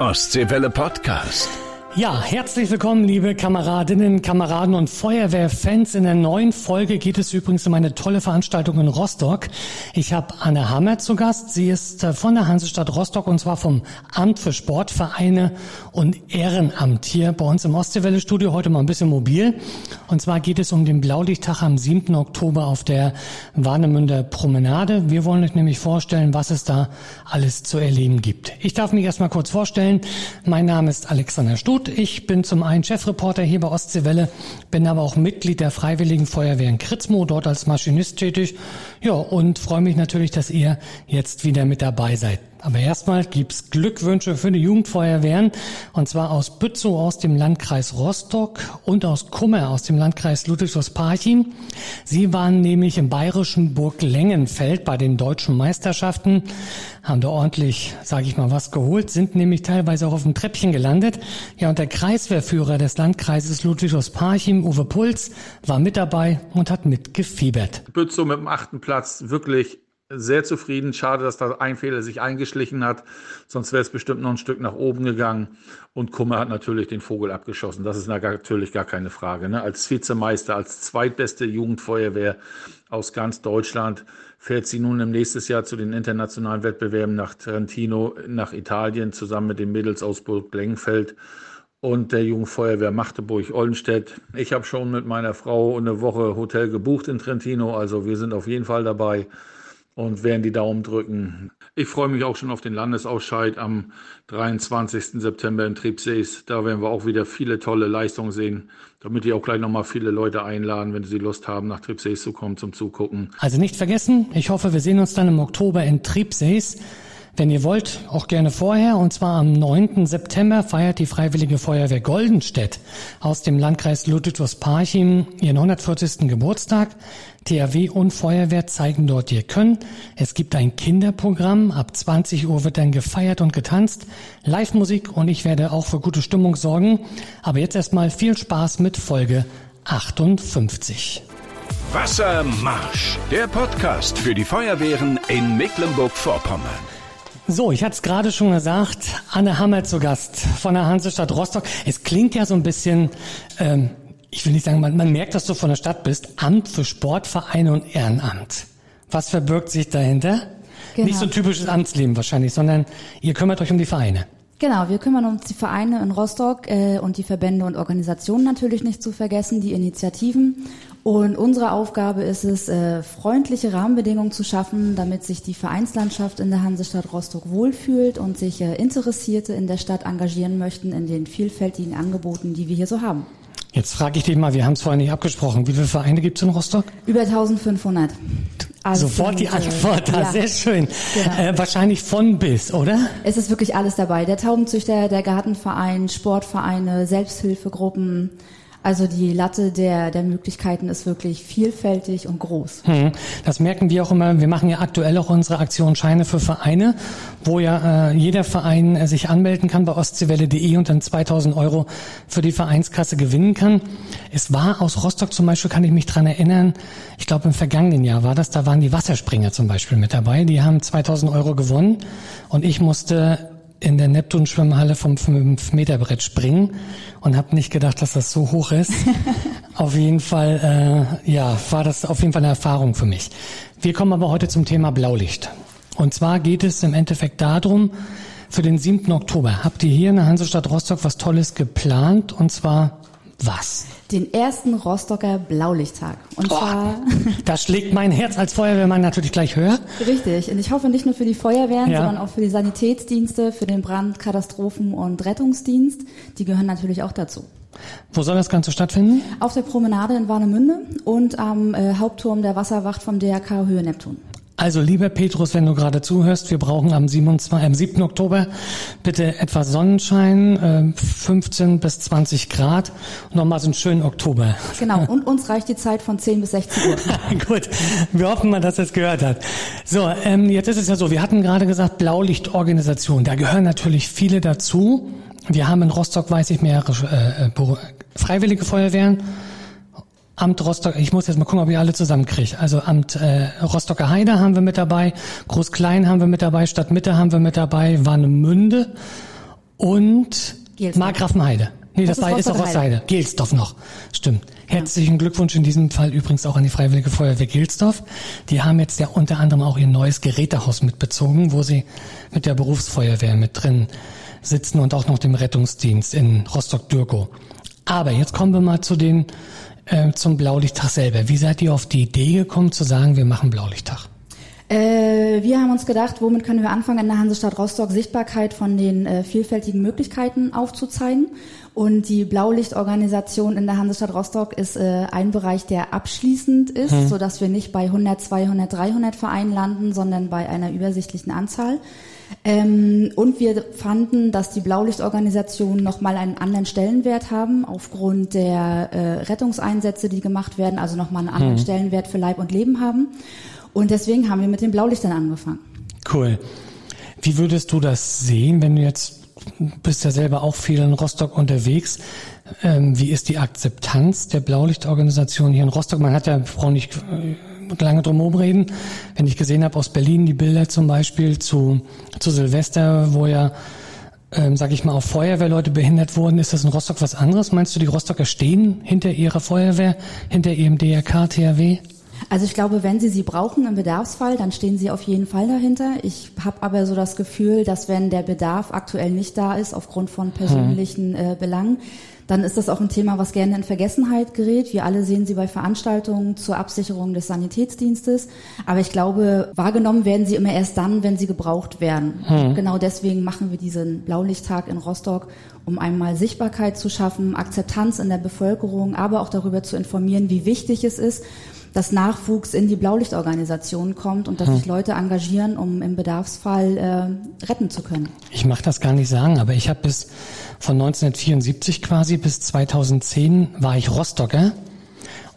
Ostseewelle Podcast. Ja, herzlich willkommen, liebe Kameradinnen, Kameraden und Feuerwehrfans. In der neuen Folge geht es übrigens um eine tolle Veranstaltung in Rostock. Ich habe Anne Hammer zu Gast. Sie ist äh, von der Hansestadt Rostock und zwar vom Amt für Sportvereine und Ehrenamt hier bei uns im Ostseewelle Studio. Heute mal ein bisschen mobil. Und zwar geht es um den Blaulichttag am 7. Oktober auf der Warnemünder Promenade. Wir wollen euch nämlich vorstellen, was es da alles zu erleben gibt. Ich darf mich erstmal kurz vorstellen. Mein Name ist Alexander Stutt. Gut, ich bin zum einen Chefreporter hier bei Ostseewelle, bin aber auch Mitglied der Freiwilligen Feuerwehr in Kritzmo, dort als Maschinist tätig. Ja, und freue mich natürlich, dass ihr jetzt wieder mit dabei seid. Aber erstmal gibt's Glückwünsche für die Jugendfeuerwehren und zwar aus Bützow aus dem Landkreis Rostock und aus Kummer aus dem Landkreis Ludwigshaus-Parchim. Sie waren nämlich im bayerischen Burg Lengenfeld bei den deutschen Meisterschaften, haben da ordentlich, sage ich mal, was geholt, sind nämlich teilweise auch auf dem Treppchen gelandet. Ja, und der Kreiswehrführer des Landkreises Ludwigshaus-Parchim, Uwe Puls, war mit dabei und hat mitgefiebert. Bützow mit dem achten Platz wirklich sehr zufrieden. Schade, dass da ein Fehler sich eingeschlichen hat. Sonst wäre es bestimmt noch ein Stück nach oben gegangen. Und Kummer hat natürlich den Vogel abgeschossen. Das ist natürlich gar keine Frage. Ne? Als Vizemeister, als zweitbeste Jugendfeuerwehr aus ganz Deutschland fährt sie nun im nächsten Jahr zu den internationalen Wettbewerben nach Trentino, nach Italien, zusammen mit den Mädels aus Burg Lengfeld und der Jugendfeuerwehr Magdeburg-Ollenstedt. Ich habe schon mit meiner Frau eine Woche Hotel gebucht in Trentino, also wir sind auf jeden Fall dabei und werden die Daumen drücken. Ich freue mich auch schon auf den Landesausscheid am 23. September in Triebsees. Da werden wir auch wieder viele tolle Leistungen sehen, damit wir auch gleich nochmal viele Leute einladen, wenn sie Lust haben, nach Triebsees zu kommen zum Zugucken. Also nicht vergessen, ich hoffe, wir sehen uns dann im Oktober in Triebsees. Wenn ihr wollt, auch gerne vorher. Und zwar am 9. September feiert die Freiwillige Feuerwehr Goldenstedt aus dem Landkreis Ludwigsparchim ihren 140. Geburtstag. THW und Feuerwehr zeigen dort ihr Können. Es gibt ein Kinderprogramm. Ab 20 Uhr wird dann gefeiert und getanzt. Live-Musik und ich werde auch für gute Stimmung sorgen. Aber jetzt erstmal viel Spaß mit Folge 58. Wassermarsch, der Podcast für die Feuerwehren in Mecklenburg-Vorpommern. So, ich hatte es gerade schon gesagt, Anne Hammer zu Gast von der Hansestadt Rostock. Es klingt ja so ein bisschen, ähm, ich will nicht sagen, man, man merkt, dass du von der Stadt bist, Amt für Sportvereine und Ehrenamt. Was verbirgt sich dahinter? Genau. Nicht so ein typisches Amtsleben wahrscheinlich, sondern ihr kümmert euch um die Vereine. Genau, wir kümmern uns die Vereine in Rostock äh, und die Verbände und Organisationen natürlich nicht zu vergessen, die Initiativen und unsere Aufgabe ist es, äh, freundliche Rahmenbedingungen zu schaffen, damit sich die Vereinslandschaft in der Hansestadt Rostock wohlfühlt und sich äh, Interessierte in der Stadt engagieren möchten in den vielfältigen Angeboten, die wir hier so haben. Jetzt frage ich dich mal, wir haben es vorhin nicht abgesprochen. Wie viele Vereine gibt es in Rostock? Über 1500. Also Sofort die Antwort, da, ja. sehr schön. Genau. Äh, wahrscheinlich von bis, oder? Es ist wirklich alles dabei. Der Taubenzüchter, der Gartenverein, Sportvereine, Selbsthilfegruppen, also die Latte der, der Möglichkeiten ist wirklich vielfältig und groß. Hm. Das merken wir auch immer. Wir machen ja aktuell auch unsere Aktion Scheine für Vereine, wo ja äh, jeder Verein äh, sich anmelden kann bei ostseewelle.de und dann 2000 Euro für die Vereinskasse gewinnen kann. Es war aus Rostock zum Beispiel, kann ich mich dran erinnern, ich glaube im vergangenen Jahr war das, da waren die Wasserspringer zum Beispiel mit dabei. Die haben 2000 Euro gewonnen und ich musste in der Neptun-Schwimmhalle vom 5-Meter-Brett springen und habe nicht gedacht, dass das so hoch ist. auf jeden Fall, äh, ja, war das auf jeden Fall eine Erfahrung für mich. Wir kommen aber heute zum Thema Blaulicht. Und zwar geht es im Endeffekt darum, für den 7. Oktober habt ihr hier in der Hansestadt Rostock was Tolles geplant und zwar was? Den ersten Rostocker Blaulichttag. Und oh, zwar. Da schlägt mein Herz als Feuerwehrmann natürlich gleich höher. Richtig. Und ich hoffe nicht nur für die Feuerwehren, ja. sondern auch für die Sanitätsdienste, für den Brand-, Katastrophen- und Rettungsdienst. Die gehören natürlich auch dazu. Wo soll das Ganze stattfinden? Auf der Promenade in Warnemünde und am äh, Hauptturm der Wasserwacht vom DRK Höhe Neptun. Also lieber Petrus, wenn du gerade zuhörst, wir brauchen am, 27, am 7. Oktober bitte etwas Sonnenschein, 15 äh, bis 20 Grad und nochmal so einen schönen Oktober. Genau, und uns reicht die Zeit von 10 bis 16 Uhr. Gut, wir hoffen mal, dass er es gehört hat. So, ähm, jetzt ist es ja so, wir hatten gerade gesagt Blaulichtorganisation, da gehören natürlich viele dazu. Wir haben in Rostock, weiß ich, mehrere äh freiwillige Feuerwehren Amt Rostock, ich muss jetzt mal gucken, ob ich alle zusammenkriege. Also Amt äh, Rostocker Heide haben wir mit dabei, Groß-Klein haben wir mit dabei, Stadtmitte haben wir mit dabei, Warnemünde und Markgrafenheide. Nee, das, das ist auch Rossheide. Gelsdorf noch. Stimmt. Herzlichen Glückwunsch in diesem Fall übrigens auch an die Freiwillige Feuerwehr Gelsdorf. Die haben jetzt ja unter anderem auch ihr neues Gerätehaus mitbezogen, wo sie mit der Berufsfeuerwehr mit drin sitzen und auch noch dem Rettungsdienst in Rostock-Dürkow. Aber jetzt kommen wir mal zu den, äh, zum Blaulichttag selber. Wie seid ihr auf die Idee gekommen zu sagen, wir machen Blaulichttag? Äh, wir haben uns gedacht, womit können wir anfangen, in der Hansestadt Rostock Sichtbarkeit von den äh, vielfältigen Möglichkeiten aufzuzeigen. Und die Blaulichtorganisation in der Hansestadt Rostock ist äh, ein Bereich, der abschließend ist, hm. so dass wir nicht bei 100, 200, 300 Vereinen landen, sondern bei einer übersichtlichen Anzahl. Ähm, und wir fanden, dass die Blaulichtorganisationen nochmal einen anderen Stellenwert haben, aufgrund der äh, Rettungseinsätze, die gemacht werden, also nochmal einen anderen hm. Stellenwert für Leib und Leben haben. Und deswegen haben wir mit den Blaulichtern angefangen. Cool. Wie würdest du das sehen, wenn du jetzt bist ja selber auch viel in Rostock unterwegs. Ähm, wie ist die Akzeptanz der Blaulichtorganisation hier in Rostock? Man hat ja, brauche nicht lange drum reden. Wenn ich gesehen habe aus Berlin die Bilder zum Beispiel zu, zu Silvester, wo ja, ähm, sag ich mal, auch Feuerwehrleute behindert wurden, ist das in Rostock was anderes? Meinst du, die Rostocker stehen hinter ihrer Feuerwehr, hinter ihrem DRK, THW? Also ich glaube, wenn Sie sie brauchen im Bedarfsfall, dann stehen Sie auf jeden Fall dahinter. Ich habe aber so das Gefühl, dass wenn der Bedarf aktuell nicht da ist, aufgrund von persönlichen äh, Belangen, dann ist das auch ein Thema, was gerne in Vergessenheit gerät. Wir alle sehen sie bei Veranstaltungen zur Absicherung des Sanitätsdienstes. Aber ich glaube, wahrgenommen werden sie immer erst dann, wenn sie gebraucht werden. Hm. Genau deswegen machen wir diesen Blaulichttag in Rostock, um einmal Sichtbarkeit zu schaffen, Akzeptanz in der Bevölkerung, aber auch darüber zu informieren, wie wichtig es ist, dass Nachwuchs in die Blaulichtorganisation kommt und dass hm. sich Leute engagieren, um im Bedarfsfall äh, retten zu können. Ich mag das gar nicht sagen, aber ich habe bis von 1974 quasi bis 2010 war ich Rostocker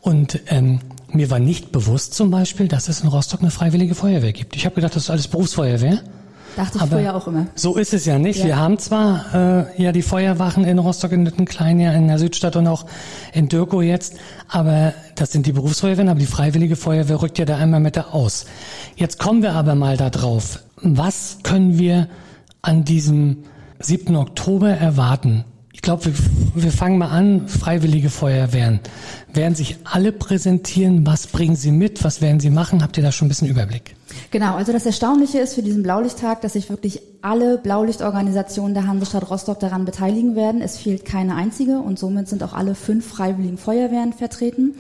und ähm, mir war nicht bewusst zum Beispiel, dass es in Rostock eine freiwillige Feuerwehr gibt. Ich habe gedacht, das ist alles Berufsfeuerwehr. Dachte ich Aber früher auch immer. So ist es ja nicht. Ja. Wir haben zwar äh, ja die Feuerwachen in Rostock, in Nüttenklein, ja in der Südstadt und auch in Dürkow jetzt, aber das sind die Berufsfeuerwehren, aber die Freiwillige Feuerwehr rückt ja da einmal mit da aus. Jetzt kommen wir aber mal da drauf. Was können wir an diesem 7. Oktober erwarten? Ich glaube, wir, wir fangen mal an, Freiwillige Feuerwehren. Werden sich alle präsentieren? Was bringen sie mit? Was werden sie machen? Habt ihr da schon ein bisschen Überblick? Genau, also das Erstaunliche ist für diesen Blaulichttag, dass sich wirklich alle Blaulichtorganisationen der Hansestadt Rostock daran beteiligen werden. Es fehlt keine einzige und somit sind auch alle fünf freiwilligen Feuerwehren vertreten.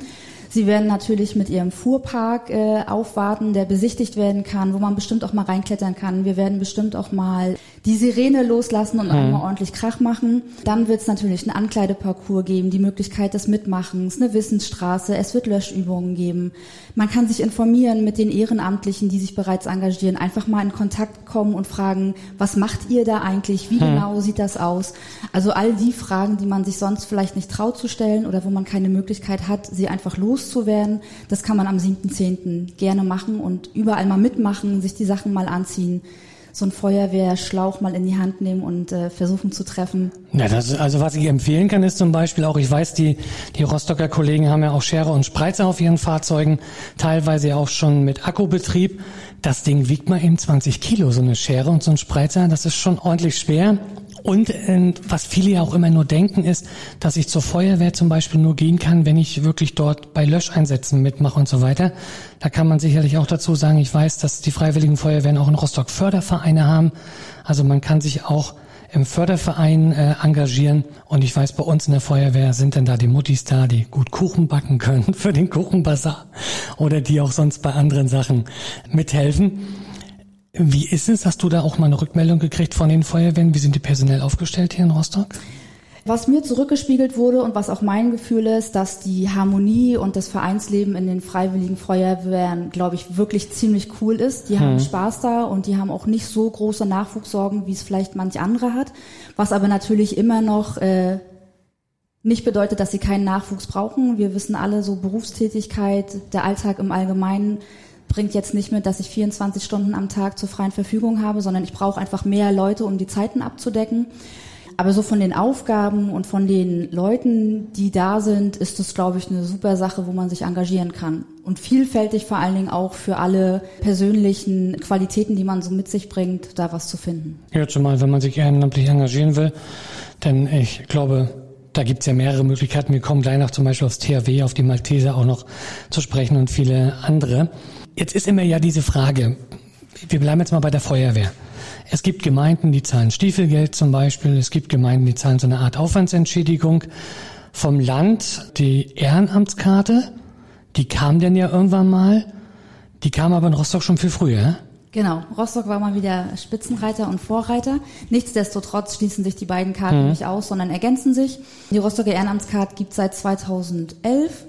Sie werden natürlich mit ihrem Fuhrpark äh, aufwarten, der besichtigt werden kann, wo man bestimmt auch mal reinklettern kann. Wir werden bestimmt auch mal die Sirene loslassen und mhm. einmal ordentlich Krach machen. Dann wird es natürlich einen Ankleideparcours geben, die Möglichkeit des Mitmachens, eine Wissensstraße, es wird Löschübungen geben. Man kann sich informieren mit den Ehrenamtlichen, die sich bereits engagieren, einfach mal in Kontakt kommen und fragen, was macht ihr da eigentlich? Wie mhm. genau sieht das aus? Also all die Fragen, die man sich sonst vielleicht nicht traut zu stellen oder wo man keine Möglichkeit hat, sie einfach loszuwerden, das kann man am 7.10. gerne machen und überall mal mitmachen, sich die Sachen mal anziehen so ein Feuerwehrschlauch mal in die Hand nehmen und äh, versuchen zu treffen. Ja, das, also was ich empfehlen kann, ist zum Beispiel auch, ich weiß, die, die Rostocker Kollegen haben ja auch Schere und Spreizer auf ihren Fahrzeugen, teilweise auch schon mit Akkubetrieb. Das Ding wiegt mal eben 20 Kilo, so eine Schere und so ein Spreizer, das ist schon ordentlich schwer. Und äh, was viele ja auch immer nur denken, ist, dass ich zur Feuerwehr zum Beispiel nur gehen kann, wenn ich wirklich dort bei Löscheinsätzen mitmache und so weiter. Da kann man sicherlich auch dazu sagen, ich weiß, dass die Freiwilligen Feuerwehren auch in Rostock Fördervereine haben. Also man kann sich auch im Förderverein äh, engagieren. Und ich weiß, bei uns in der Feuerwehr sind dann da die Muttis da, die gut Kuchen backen können für den Kuchenbazar oder die auch sonst bei anderen Sachen mithelfen. Wie ist es? Hast du da auch mal eine Rückmeldung gekriegt von den Feuerwehren? Wie sind die personell aufgestellt hier in Rostock? Was mir zurückgespiegelt wurde und was auch mein Gefühl ist, dass die Harmonie und das Vereinsleben in den freiwilligen Feuerwehren, glaube ich, wirklich ziemlich cool ist. Die hm. haben Spaß da und die haben auch nicht so große Nachwuchssorgen, wie es vielleicht manch andere hat. Was aber natürlich immer noch äh, nicht bedeutet, dass sie keinen Nachwuchs brauchen. Wir wissen alle, so Berufstätigkeit, der Alltag im Allgemeinen bringt jetzt nicht mit, dass ich 24 Stunden am Tag zur freien Verfügung habe, sondern ich brauche einfach mehr Leute, um die Zeiten abzudecken. aber so von den Aufgaben und von den Leuten, die da sind, ist das, glaube ich, eine super Sache, wo man sich engagieren kann. Und vielfältig vor allen Dingen auch für alle persönlichen Qualitäten, die man so mit sich bringt, da was zu finden. Ja, zumal, wenn man sich ehrenamtlich engagieren will, denn ich glaube, da gibt's ja mehrere Möglichkeiten. Wir kommen gleich noch zum Beispiel aufs THW, auf die Malteser auch noch zu sprechen und viele andere. Jetzt ist immer ja diese Frage, wir bleiben jetzt mal bei der Feuerwehr. Es gibt Gemeinden, die zahlen Stiefelgeld zum Beispiel. Es gibt Gemeinden, die zahlen so eine Art Aufwandsentschädigung. Vom Land die Ehrenamtskarte, die kam denn ja irgendwann mal. Die kam aber in Rostock schon viel früher. Genau, Rostock war mal wieder Spitzenreiter und Vorreiter. Nichtsdestotrotz schließen sich die beiden Karten mhm. nicht aus, sondern ergänzen sich. Die Rostocker Ehrenamtskarte gibt seit 2011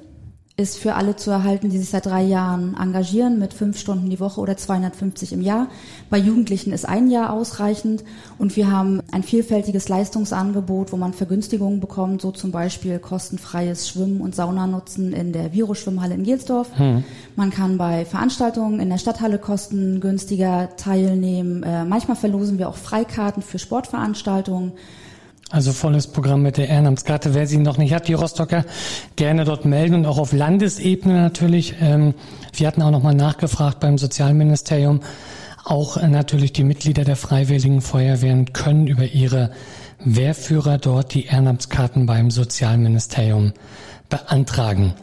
ist für alle zu erhalten, die sich seit drei Jahren engagieren mit fünf Stunden die Woche oder 250 im Jahr. Bei Jugendlichen ist ein Jahr ausreichend und wir haben ein vielfältiges Leistungsangebot, wo man Vergünstigungen bekommt, so zum Beispiel kostenfreies Schwimmen und Sauna nutzen in der Viro-Schwimmhalle in Gelsdorf. Hm. Man kann bei Veranstaltungen in der Stadthalle kostengünstiger teilnehmen. Äh, manchmal verlosen wir auch Freikarten für Sportveranstaltungen. Also volles Programm mit der Ehrenamtskarte. Wer sie noch nicht hat, die Rostocker, gerne dort melden und auch auf Landesebene natürlich. Ähm, wir hatten auch noch mal nachgefragt beim Sozialministerium. Auch äh, natürlich die Mitglieder der Freiwilligen Feuerwehren können über ihre Wehrführer dort die Ehrenamtskarten beim Sozialministerium beantragen.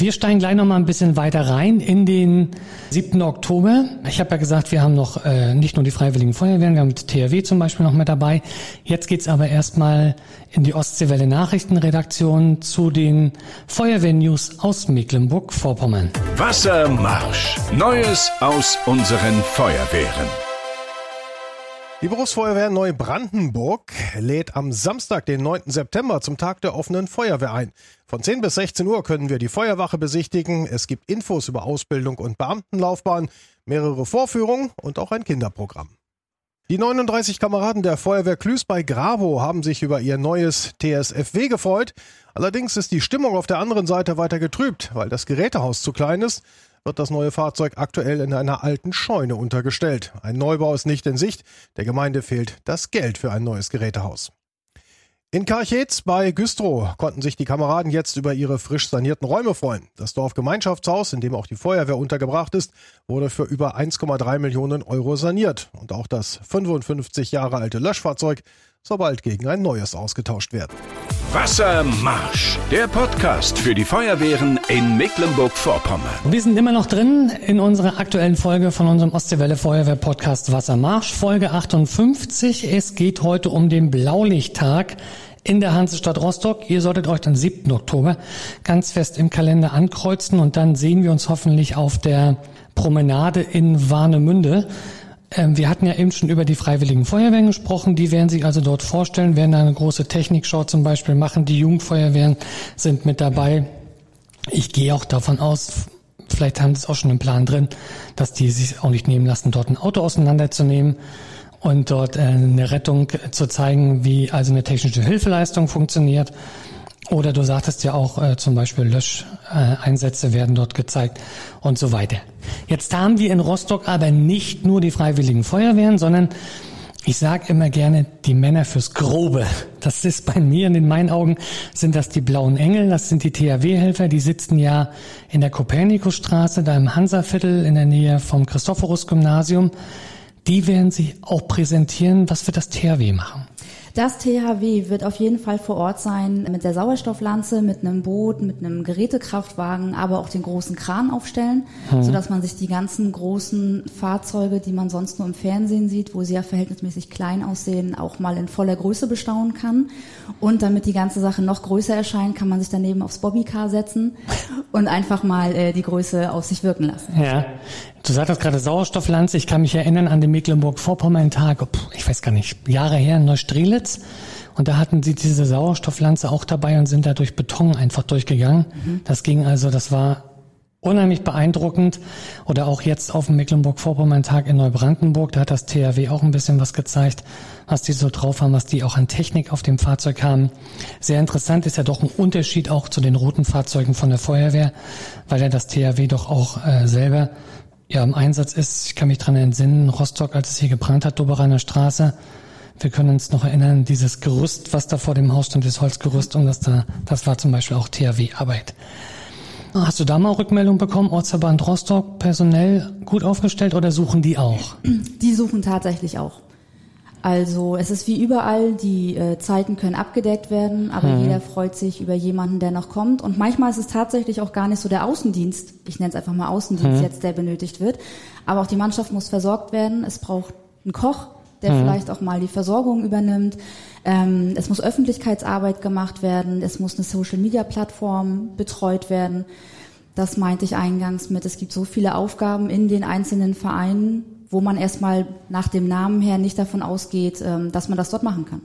Wir steigen gleich noch mal ein bisschen weiter rein in den 7. Oktober. Ich habe ja gesagt, wir haben noch äh, nicht nur die Freiwilligen Feuerwehren, wir haben die THW zum Beispiel noch mit dabei. Jetzt geht's aber erstmal in die Ostseewelle Nachrichtenredaktion zu den Feuerwehrnews aus Mecklenburg-Vorpommern. Wassermarsch. Neues aus unseren Feuerwehren. Die Berufsfeuerwehr Neubrandenburg lädt am Samstag, den 9. September, zum Tag der offenen Feuerwehr ein. Von 10 bis 16 Uhr können wir die Feuerwache besichtigen. Es gibt Infos über Ausbildung und Beamtenlaufbahn, mehrere Vorführungen und auch ein Kinderprogramm. Die 39 Kameraden der Feuerwehr Klüß bei Gravo haben sich über ihr neues TSFW gefreut. Allerdings ist die Stimmung auf der anderen Seite weiter getrübt, weil das Gerätehaus zu klein ist wird das neue Fahrzeug aktuell in einer alten Scheune untergestellt. Ein Neubau ist nicht in Sicht. Der Gemeinde fehlt das Geld für ein neues Gerätehaus. In Karchetz bei Güstrow konnten sich die Kameraden jetzt über ihre frisch sanierten Räume freuen. Das Dorfgemeinschaftshaus, in dem auch die Feuerwehr untergebracht ist, wurde für über 1,3 Millionen Euro saniert. Und auch das 55 Jahre alte Löschfahrzeug soll bald gegen ein neues ausgetauscht werden. Wassermarsch, der Podcast für die Feuerwehren in Mecklenburg-Vorpommern. Wir sind immer noch drin in unserer aktuellen Folge von unserem Ostseewelle Feuerwehr Podcast Wassermarsch, Folge 58. Es geht heute um den Blaulichttag in der Hansestadt Rostock. Ihr solltet euch dann 7. Oktober ganz fest im Kalender ankreuzen und dann sehen wir uns hoffentlich auf der Promenade in Warnemünde. Ähm, wir hatten ja eben schon über die Freiwilligen Feuerwehren gesprochen. Die werden sich also dort vorstellen, werden eine große Technikshow zum Beispiel machen. Die Jugendfeuerwehren sind mit dabei. Ich gehe auch davon aus, vielleicht haben sie es auch schon im Plan drin, dass die sich auch nicht nehmen lassen, dort ein Auto auseinanderzunehmen und dort äh, eine Rettung zu zeigen, wie also eine technische Hilfeleistung funktioniert. Oder du sagtest ja auch äh, zum Beispiel Löscheinsätze werden dort gezeigt und so weiter. Jetzt haben wir in Rostock aber nicht nur die Freiwilligen Feuerwehren, sondern ich sage immer gerne die Männer fürs Grobe. Das ist bei mir in meinen Augen sind das die blauen Engel, das sind die THW-Helfer, die sitzen ja in der Kopernikusstraße, da im Hansaviertel in der Nähe vom Christophorus-Gymnasium. Die werden sich auch präsentieren, was wir das THW machen. Das THW wird auf jeden Fall vor Ort sein mit der Sauerstofflanze, mit einem Boot, mit einem Gerätekraftwagen, aber auch den großen Kran aufstellen, mhm. sodass man sich die ganzen großen Fahrzeuge, die man sonst nur im Fernsehen sieht, wo sie ja verhältnismäßig klein aussehen, auch mal in voller Größe bestaunen kann. Und damit die ganze Sache noch größer erscheint, kann man sich daneben aufs Bobbycar setzen und einfach mal äh, die Größe auf sich wirken lassen. Ja, Du sagtest gerade Sauerstofflanze. Ich kann mich erinnern an den Mecklenburg-Vorpommern-Tag, ich weiß gar nicht, Jahre her in Neustrelitz. Und da hatten sie diese Sauerstofflanze auch dabei und sind da durch Beton einfach durchgegangen. Mhm. Das ging also, das war unheimlich beeindruckend. Oder auch jetzt auf dem Mecklenburg-Vorpommern-Tag in Neubrandenburg, da hat das THW auch ein bisschen was gezeigt, was die so drauf haben, was die auch an Technik auf dem Fahrzeug haben. Sehr interessant ist ja doch ein Unterschied auch zu den roten Fahrzeugen von der Feuerwehr, weil ja das THW doch auch äh, selber ja im Einsatz ist. Ich kann mich dran entsinnen, Rostock, als es hier gebrannt hat, Doberaner Straße, Wir können uns noch erinnern, dieses Gerüst, was da vor dem Haus stand, das Holzgerüst, und das da, das war zum Beispiel auch THW-Arbeit. Hast du da mal Rückmeldung bekommen, Ortsverband Rostock personell gut aufgestellt oder suchen die auch? Die suchen tatsächlich auch. Also es ist wie überall, die äh, Zeiten können abgedeckt werden, aber mhm. jeder freut sich über jemanden, der noch kommt. Und manchmal ist es tatsächlich auch gar nicht so der Außendienst, ich nenne es einfach mal Außendienst mhm. jetzt, der benötigt wird. Aber auch die Mannschaft muss versorgt werden. Es braucht einen Koch, der mhm. vielleicht auch mal die Versorgung übernimmt. Ähm, es muss Öffentlichkeitsarbeit gemacht werden. Es muss eine Social-Media-Plattform betreut werden. Das meinte ich eingangs mit, es gibt so viele Aufgaben in den einzelnen Vereinen, wo man erstmal nach dem Namen her nicht davon ausgeht, ähm, dass man das dort machen kann.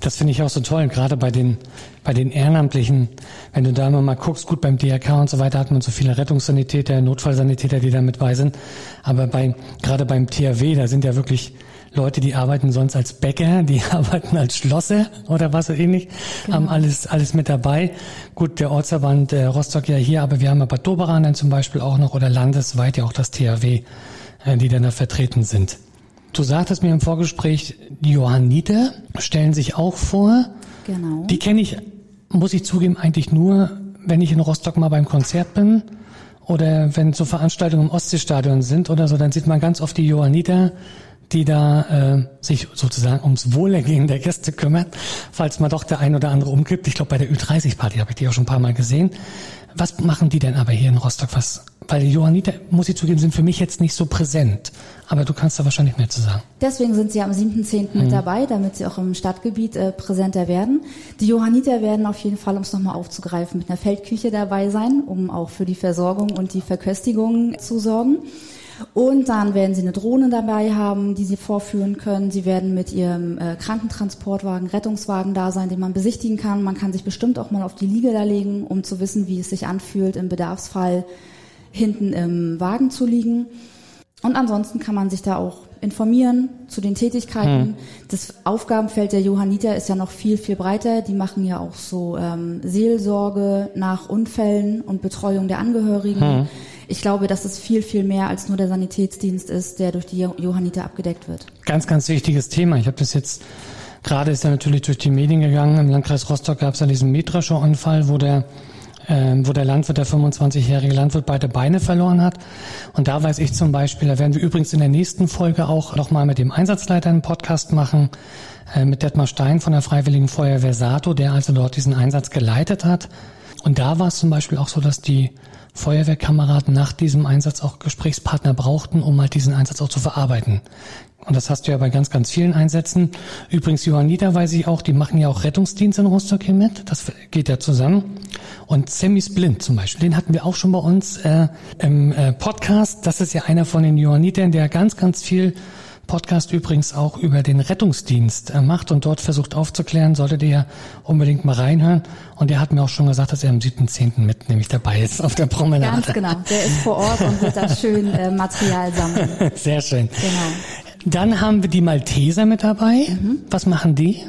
Das finde ich auch so toll, gerade bei den, bei den Ehrenamtlichen. Wenn du da immer mal guckst, gut, beim DRK und so weiter hat man so viele Rettungssanitäter, Notfallsanitäter, die da mit bei sind. Aber bei, gerade beim THW, da sind ja wirklich Leute, die arbeiten sonst als Bäcker, die arbeiten als Schlosser oder was so ähnlich, genau. haben alles, alles mit dabei. Gut, der Ortsverband äh, Rostock ja hier, aber wir haben Bad Doberan dann zum Beispiel auch noch oder landesweit ja auch das THW. Äh, die dann da vertreten sind. Du sagtest mir im Vorgespräch, die Johanniter stellen sich auch vor. Genau. Die kenne ich, muss ich zugeben, eigentlich nur, wenn ich in Rostock mal beim Konzert bin oder wenn so Veranstaltungen im Ostseestadion sind oder so, dann sieht man ganz oft die Johanniter, die da äh, sich sozusagen ums Wohlergehen der Gäste kümmern, falls mal doch der ein oder andere umkippt. Ich glaube, bei der Ü30-Party habe ich die auch schon ein paar Mal gesehen. Was machen die denn aber hier in Rostock? Was weil die Johanniter, muss ich zugeben, sind für mich jetzt nicht so präsent. Aber du kannst da wahrscheinlich mehr zu sagen. Deswegen sind sie am 7.10. Mhm. mit dabei, damit sie auch im Stadtgebiet äh, präsenter werden. Die Johanniter werden auf jeden Fall, um es nochmal aufzugreifen, mit einer Feldküche dabei sein, um auch für die Versorgung und die Verköstigung zu sorgen. Und dann werden sie eine Drohne dabei haben, die sie vorführen können. Sie werden mit ihrem äh, Krankentransportwagen, Rettungswagen da sein, den man besichtigen kann. Man kann sich bestimmt auch mal auf die Liege da legen, um zu wissen, wie es sich anfühlt im Bedarfsfall hinten im Wagen zu liegen. Und ansonsten kann man sich da auch informieren zu den Tätigkeiten. Hm. Das Aufgabenfeld der Johanniter ist ja noch viel, viel breiter. Die machen ja auch so ähm, Seelsorge nach Unfällen und Betreuung der Angehörigen. Hm. Ich glaube, dass es viel, viel mehr als nur der Sanitätsdienst ist, der durch die Johanniter abgedeckt wird. Ganz, ganz wichtiges Thema. Ich habe das jetzt gerade ist ja natürlich durch die Medien gegangen. Im Landkreis Rostock gab es ja diesen Mähdrescher-Unfall, wo der ähm, wo der Landwirt, der 25-jährige Landwirt, beide Beine verloren hat. Und da weiß ich zum Beispiel, da werden wir übrigens in der nächsten Folge auch nochmal mit dem Einsatzleiter einen Podcast machen, äh, mit Detmar Stein von der Freiwilligen Feuerwehr Sato, der also dort diesen Einsatz geleitet hat. Und da war es zum Beispiel auch so, dass die Feuerwehrkameraden nach diesem Einsatz auch Gesprächspartner brauchten, um halt diesen Einsatz auch zu verarbeiten. Und das hast du ja bei ganz, ganz vielen Einsätzen. Übrigens, Johanniter weiß ich auch, die machen ja auch Rettungsdienst in Rostock hier mit. Das geht ja zusammen. Und Sammy Splint zum Beispiel, den hatten wir auch schon bei uns äh, im äh, Podcast. Das ist ja einer von den Johannitern, der ganz, ganz viel Podcast übrigens auch über den Rettungsdienst äh, macht und dort versucht aufzuklären, solltet ihr unbedingt mal reinhören. Und er hat mir auch schon gesagt, dass er am 7.10. mit nämlich dabei ist auf der Promenade. Ganz genau, der ist vor Ort und wird da schön äh, Material sammeln. Sehr schön. Genau. Dann haben wir die Malteser mit dabei. Mhm. Was machen die?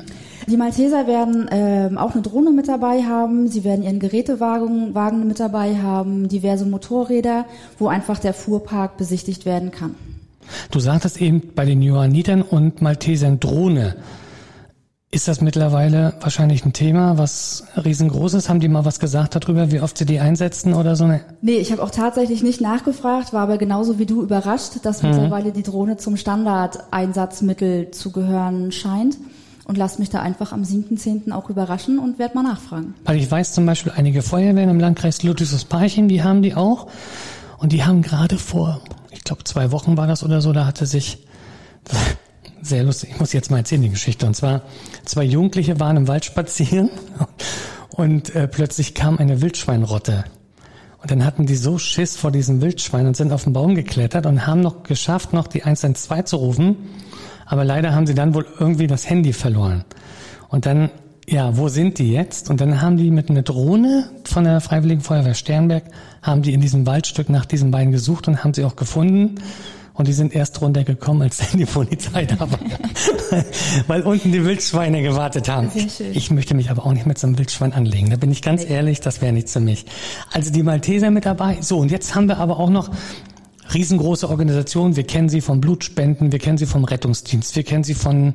Die Malteser werden ähm, auch eine Drohne mit dabei haben. Sie werden ihren Gerätewagen Wagen mit dabei haben, diverse Motorräder, wo einfach der Fuhrpark besichtigt werden kann. Du sagtest eben bei den Johannitern und Maltesern Drohne. Ist das mittlerweile wahrscheinlich ein Thema, was riesengroß ist? Haben die mal was gesagt darüber, wie oft sie die einsetzen oder so? Nee, ich habe auch tatsächlich nicht nachgefragt, war aber genauso wie du überrascht, dass mhm. mittlerweile die Drohne zum Standardeinsatzmittel zu gehören scheint. Und lass mich da einfach am 7.10. auch überraschen und werde mal nachfragen. Weil ich weiß zum Beispiel, einige Feuerwehren im Landkreis Ludwigsparchen, die haben die auch. Und die haben gerade vor, ich glaube zwei Wochen war das oder so, da hatte sich sehr lustig. Ich muss jetzt mal erzählen die Geschichte. Und zwar, zwei Jugendliche waren im Wald spazieren und äh, plötzlich kam eine Wildschweinrotte. Und dann hatten die so Schiss vor diesem Wildschwein und sind auf den Baum geklettert und haben noch geschafft, noch die 112 zu rufen. Aber leider haben sie dann wohl irgendwie das Handy verloren. Und dann, ja, wo sind die jetzt? Und dann haben die mit einer Drohne von der Freiwilligen Feuerwehr Sternberg, haben die in diesem Waldstück nach diesen beiden gesucht und haben sie auch gefunden. Und die sind erst runtergekommen, als dann die Polizei da war. Weil unten die Wildschweine gewartet haben. Ich möchte mich aber auch nicht mit so einem Wildschwein anlegen. Da bin ich ganz ehrlich, das wäre nichts für mich. Also die Malteser mit dabei. So, und jetzt haben wir aber auch noch riesengroße Organisationen. Wir kennen sie vom Blutspenden, wir kennen sie vom Rettungsdienst, wir kennen sie von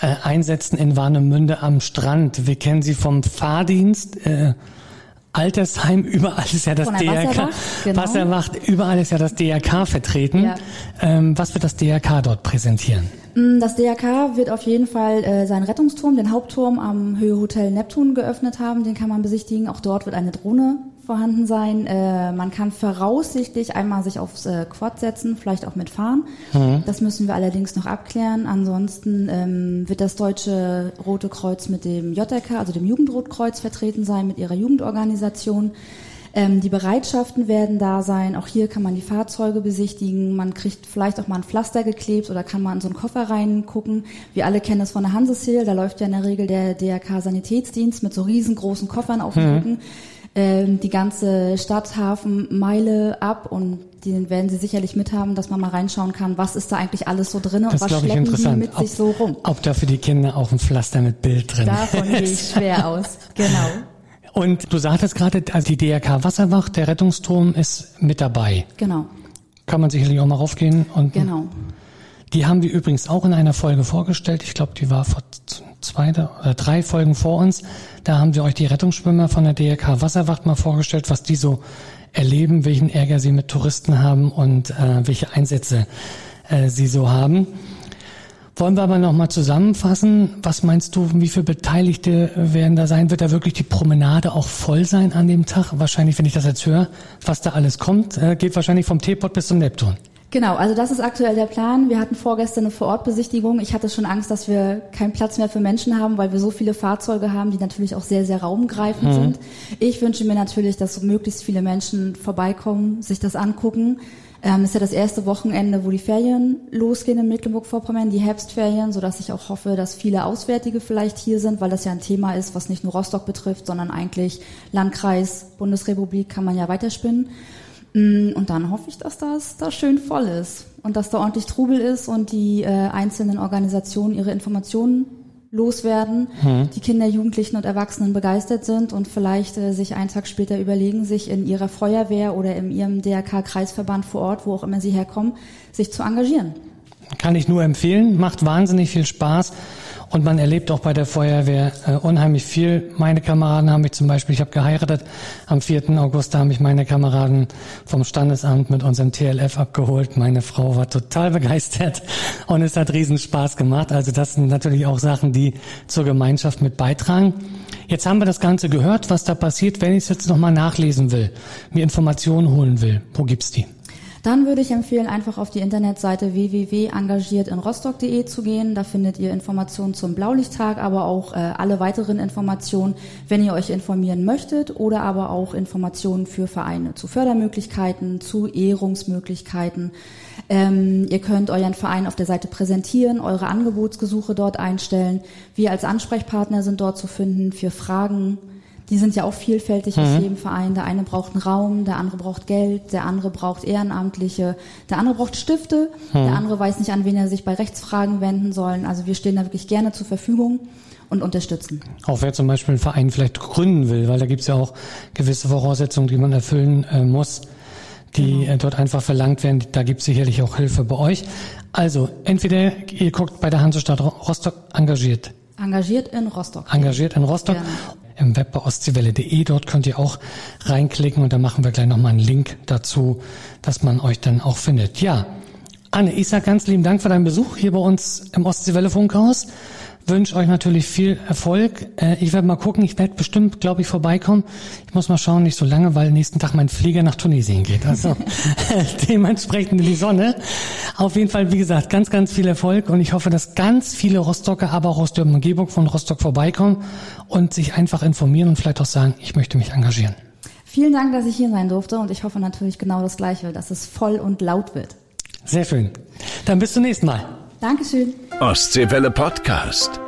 äh, einsetzen in Warnemünde am Strand. Wir kennen sie vom Fahrdienst. Äh, Altersheim, überall ist ja das DRK. Wasserwacht, genau. Wasserwacht, überall ist ja das DRK vertreten. Ja. Ähm, was wird das DRK dort präsentieren? Mm, das DRK wird auf jeden Fall äh, seinen Rettungsturm, den Hauptturm am Höhehotel Neptun geöffnet haben. Den kann man besichtigen. Auch dort wird eine Drohne vorhanden sein. Äh, man kann voraussichtlich einmal sich aufs äh, Quad setzen, vielleicht auch mitfahren. Mhm. Das müssen wir allerdings noch abklären. Ansonsten ähm, wird das Deutsche Rote Kreuz mit dem JRK, also dem Jugendrotkreuz, vertreten sein mit ihrer Jugendorganisation. Ähm, die Bereitschaften werden da sein. Auch hier kann man die Fahrzeuge besichtigen. Man kriegt vielleicht auch mal ein Pflaster geklebt oder kann mal in so einen Koffer reingucken. Wir alle kennen das von der Hansesil. Da läuft ja in der Regel der DRK Sanitätsdienst mit so riesengroßen Koffern auf dem mhm. Ähm, die ganze Stadthafenmeile ab und die werden Sie sicherlich mithaben, dass man mal reinschauen kann, was ist da eigentlich alles so drin und was schleppen die mit ob, sich so rum. Ob da für die Kinder auch ein Pflaster mit Bild drin Davon gehe ich schwer aus, genau. Und du sagtest gerade, also die DRK Wasserwacht, der Rettungsturm ist mit dabei. Genau. Kann man sicherlich auch mal raufgehen und. Genau. Die haben wir übrigens auch in einer Folge vorgestellt. Ich glaube, die war vor zwei oder drei Folgen vor uns. Da haben wir euch die Rettungsschwimmer von der DRK Wasserwacht mal vorgestellt, was die so erleben, welchen Ärger sie mit Touristen haben und äh, welche Einsätze äh, sie so haben. Wollen wir aber nochmal zusammenfassen? Was meinst du, wie viele Beteiligte werden da sein? Wird da wirklich die Promenade auch voll sein an dem Tag? Wahrscheinlich, wenn ich das jetzt höre, was da alles kommt, äh, geht wahrscheinlich vom Teepot bis zum Neptun. Genau, also das ist aktuell der Plan. Wir hatten vorgestern eine Vorortbesichtigung. Ich hatte schon Angst, dass wir keinen Platz mehr für Menschen haben, weil wir so viele Fahrzeuge haben, die natürlich auch sehr, sehr raumgreifend mhm. sind. Ich wünsche mir natürlich, dass möglichst viele Menschen vorbeikommen, sich das angucken. Ähm, ist ja das erste Wochenende, wo die Ferien losgehen in Mecklenburg-Vorpommern, die Herbstferien, so dass ich auch hoffe, dass viele Auswärtige vielleicht hier sind, weil das ja ein Thema ist, was nicht nur Rostock betrifft, sondern eigentlich Landkreis, Bundesrepublik kann man ja weiterspinnen. Mm, und dann hoffe ich, dass das da schön voll ist und dass da ordentlich Trubel ist und die äh, einzelnen Organisationen ihre Informationen loswerden, mhm. die Kinder, Jugendlichen und Erwachsenen begeistert sind und vielleicht äh, sich einen Tag später überlegen, sich in ihrer Feuerwehr oder in ihrem DRK-Kreisverband vor Ort, wo auch immer sie herkommen, sich zu engagieren. Kann ich nur empfehlen, macht wahnsinnig viel Spaß. Und man erlebt auch bei der Feuerwehr äh, unheimlich viel. Meine Kameraden haben mich zum Beispiel, ich habe geheiratet, am 4. August haben mich meine Kameraden vom Standesamt mit unserem TLF abgeholt. Meine Frau war total begeistert und es hat riesen Spaß gemacht. Also das sind natürlich auch Sachen, die zur Gemeinschaft mit beitragen. Jetzt haben wir das Ganze gehört, was da passiert. Wenn ich es jetzt nochmal nachlesen will, mir Informationen holen will, wo gibt's die? Dann würde ich empfehlen, einfach auf die Internetseite www.engagiertinrostock.de zu gehen. Da findet ihr Informationen zum Blaulichttag, aber auch äh, alle weiteren Informationen, wenn ihr euch informieren möchtet oder aber auch Informationen für Vereine zu Fördermöglichkeiten, zu Ehrungsmöglichkeiten. Ähm, ihr könnt euren Verein auf der Seite präsentieren, eure Angebotsgesuche dort einstellen. Wir als Ansprechpartner sind dort zu finden für Fragen, die sind ja auch vielfältig mhm. aus jedem Verein. Der eine braucht einen Raum, der andere braucht Geld, der andere braucht Ehrenamtliche, der andere braucht Stifte, mhm. der andere weiß nicht, an wen er sich bei Rechtsfragen wenden soll. Also wir stehen da wirklich gerne zur Verfügung und unterstützen. Auch wer zum Beispiel einen Verein vielleicht gründen will, weil da gibt es ja auch gewisse Voraussetzungen, die man erfüllen äh, muss, die genau. äh, dort einfach verlangt werden. Da gibt es sicherlich auch Hilfe bei euch. Also entweder ihr guckt bei der Hansestadt Rostock engagiert. Engagiert in Rostock. Engagiert in Rostock. Gerne im Web bei ostseewelle.de. Dort könnt ihr auch reinklicken und da machen wir gleich nochmal einen Link dazu, dass man euch dann auch findet. Ja, Anne, ich sage ganz lieben Dank für deinen Besuch hier bei uns im Ostseewelle Funkhaus wünsche euch natürlich viel Erfolg. Äh, ich werde mal gucken, ich werde bestimmt, glaube ich, vorbeikommen. Ich muss mal schauen, nicht so lange, weil nächsten Tag mein Flieger nach Tunesien geht. Also dementsprechend in die Sonne. Auf jeden Fall, wie gesagt, ganz, ganz viel Erfolg und ich hoffe, dass ganz viele Rostocker, aber auch aus der Umgebung von Rostock vorbeikommen und sich einfach informieren und vielleicht auch sagen, ich möchte mich engagieren. Vielen Dank, dass ich hier sein durfte und ich hoffe natürlich genau das Gleiche, dass es voll und laut wird. Sehr schön. Dann bis zum nächsten Mal. Dankeschön. Ostseewelle Podcast.